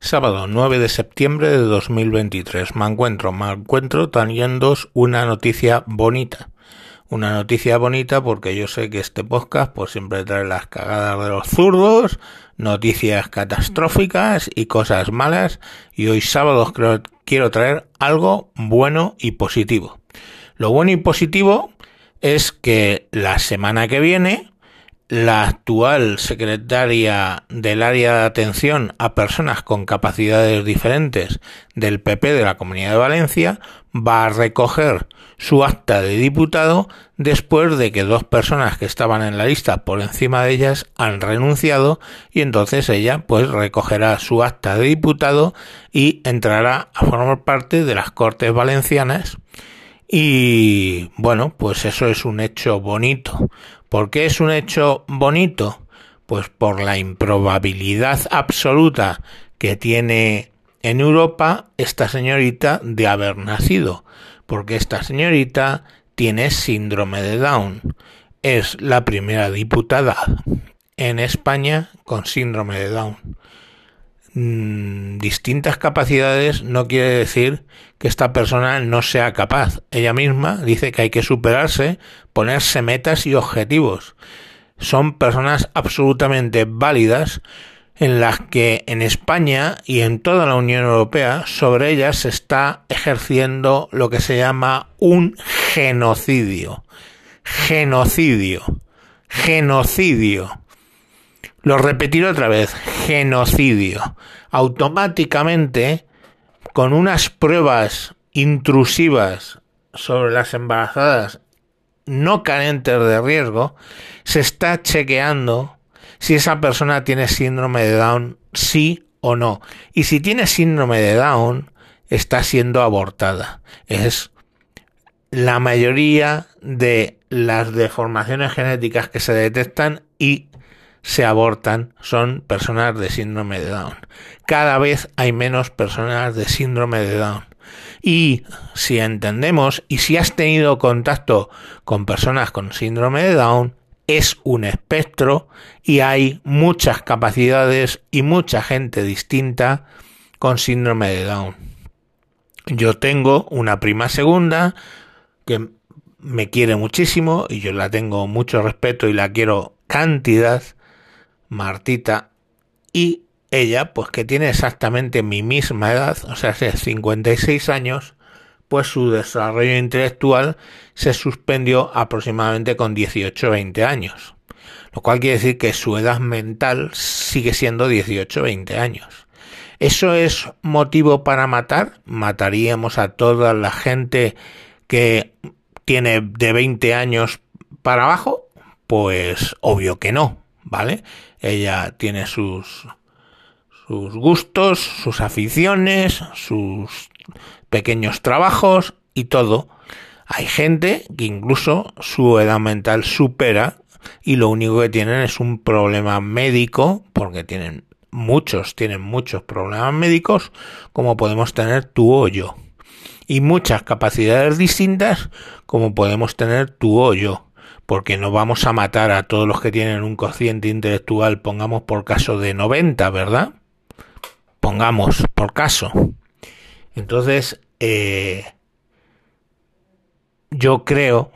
Sábado 9 de septiembre de 2023. Me encuentro, me encuentro teniendo una noticia bonita. Una noticia bonita porque yo sé que este podcast pues siempre trae las cagadas de los zurdos, noticias catastróficas y cosas malas y hoy sábado quiero traer algo bueno y positivo. Lo bueno y positivo es que la semana que viene la actual secretaria del área de atención a personas con capacidades diferentes del PP de la Comunidad de Valencia va a recoger su acta de diputado después de que dos personas que estaban en la lista por encima de ellas han renunciado y entonces ella pues recogerá su acta de diputado y entrará a formar parte de las Cortes Valencianas y bueno, pues eso es un hecho bonito. ¿Por qué es un hecho bonito? Pues por la improbabilidad absoluta que tiene en Europa esta señorita de haber nacido, porque esta señorita tiene síndrome de Down. Es la primera diputada en España con síndrome de Down. Mm, distintas capacidades no quiere decir que esta persona no sea capaz. Ella misma dice que hay que superarse, ponerse metas y objetivos. Son personas absolutamente válidas en las que en España y en toda la Unión Europea sobre ellas se está ejerciendo lo que se llama un genocidio. Genocidio. Genocidio. Lo repetiré otra vez, genocidio. Automáticamente, con unas pruebas intrusivas sobre las embarazadas no carentes de riesgo, se está chequeando si esa persona tiene síndrome de Down, sí o no. Y si tiene síndrome de Down, está siendo abortada. Es la mayoría de las deformaciones genéticas que se detectan y se abortan son personas de síndrome de Down. Cada vez hay menos personas de síndrome de Down. Y si entendemos y si has tenido contacto con personas con síndrome de Down, es un espectro y hay muchas capacidades y mucha gente distinta con síndrome de Down. Yo tengo una prima segunda que me quiere muchísimo y yo la tengo mucho respeto y la quiero cantidad Martita, y ella, pues que tiene exactamente mi misma edad, o sea, hace 56 años, pues su desarrollo intelectual se suspendió aproximadamente con 18 20 años. Lo cual quiere decir que su edad mental sigue siendo 18 20 años. ¿Eso es motivo para matar? ¿Mataríamos a toda la gente que tiene de 20 años para abajo? Pues obvio que no, ¿vale? Ella tiene sus, sus gustos, sus aficiones, sus pequeños trabajos y todo. Hay gente que incluso su edad mental supera y lo único que tienen es un problema médico, porque tienen muchos, tienen muchos problemas médicos, como podemos tener tú o yo. Y muchas capacidades distintas, como podemos tener tú o yo porque no vamos a matar a todos los que tienen un cociente intelectual, pongamos por caso de 90, ¿verdad? Pongamos por caso. Entonces, eh, yo creo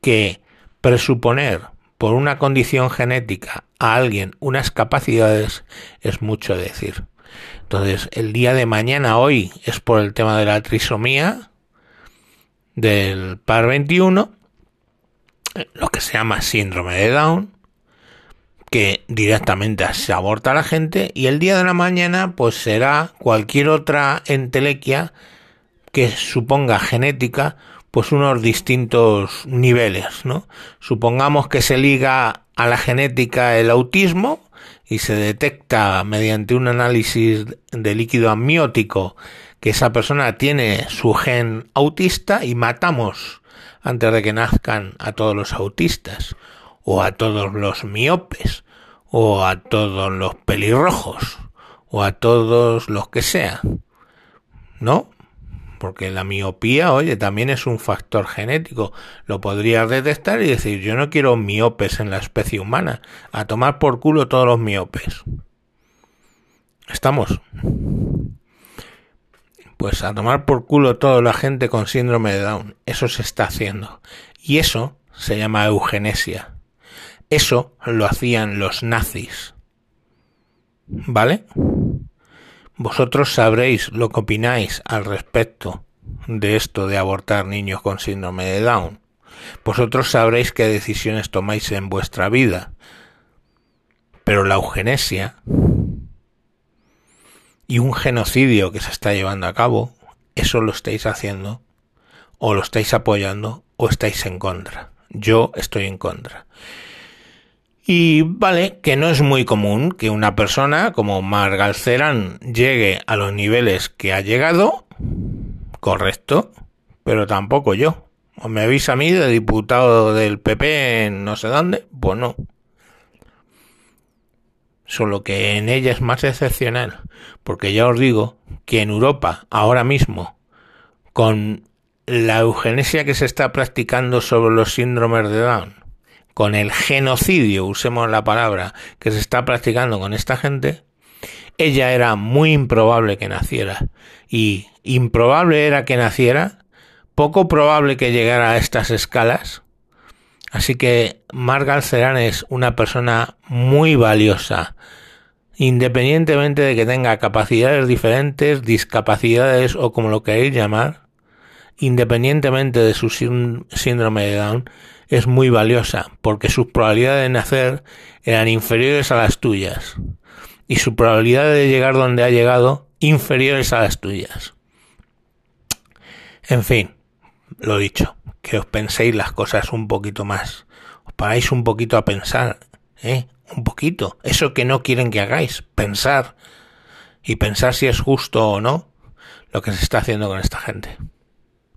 que presuponer por una condición genética a alguien unas capacidades es mucho decir. Entonces, el día de mañana, hoy, es por el tema de la trisomía del par 21 lo que se llama síndrome de Down, que directamente se aborta a la gente y el día de la mañana pues será cualquier otra entelequia que suponga genética pues unos distintos niveles, ¿no? Supongamos que se liga a la genética el autismo y se detecta mediante un análisis de líquido amniótico que esa persona tiene su gen autista y matamos antes de que nazcan a todos los autistas, o a todos los miopes, o a todos los pelirrojos, o a todos los que sea. ¿No? Porque la miopía, oye, también es un factor genético. Lo podrías detectar y decir, yo no quiero miopes en la especie humana. A tomar por culo todos los miopes. ¿Estamos? Pues a tomar por culo toda la gente con síndrome de Down. Eso se está haciendo. Y eso se llama eugenesia. Eso lo hacían los nazis. ¿Vale? Vosotros sabréis lo que opináis al respecto de esto de abortar niños con síndrome de Down. Vosotros sabréis qué decisiones tomáis en vuestra vida. Pero la eugenesia y un genocidio que se está llevando a cabo, eso lo estáis haciendo, o lo estáis apoyando, o estáis en contra. Yo estoy en contra. Y vale, que no es muy común que una persona como Margalceran llegue a los niveles que ha llegado, correcto, pero tampoco yo. ¿O me avisa a mí de diputado del PP en no sé dónde? Pues no. Solo que en ella es más excepcional, porque ya os digo que en Europa, ahora mismo, con la eugenesia que se está practicando sobre los síndromes de Down, con el genocidio, usemos la palabra, que se está practicando con esta gente, ella era muy improbable que naciera. Y improbable era que naciera, poco probable que llegara a estas escalas. Así que Margal Ceran es una persona muy valiosa, independientemente de que tenga capacidades diferentes, discapacidades o como lo queréis llamar, independientemente de su síndrome de Down, es muy valiosa porque sus probabilidades de nacer eran inferiores a las tuyas y su probabilidad de llegar donde ha llegado inferiores a las tuyas. En fin, lo dicho, que os penséis las cosas un poquito más, os paráis un poquito a pensar, ¿eh? Un poquito, eso que no quieren que hagáis, pensar y pensar si es justo o no lo que se está haciendo con esta gente.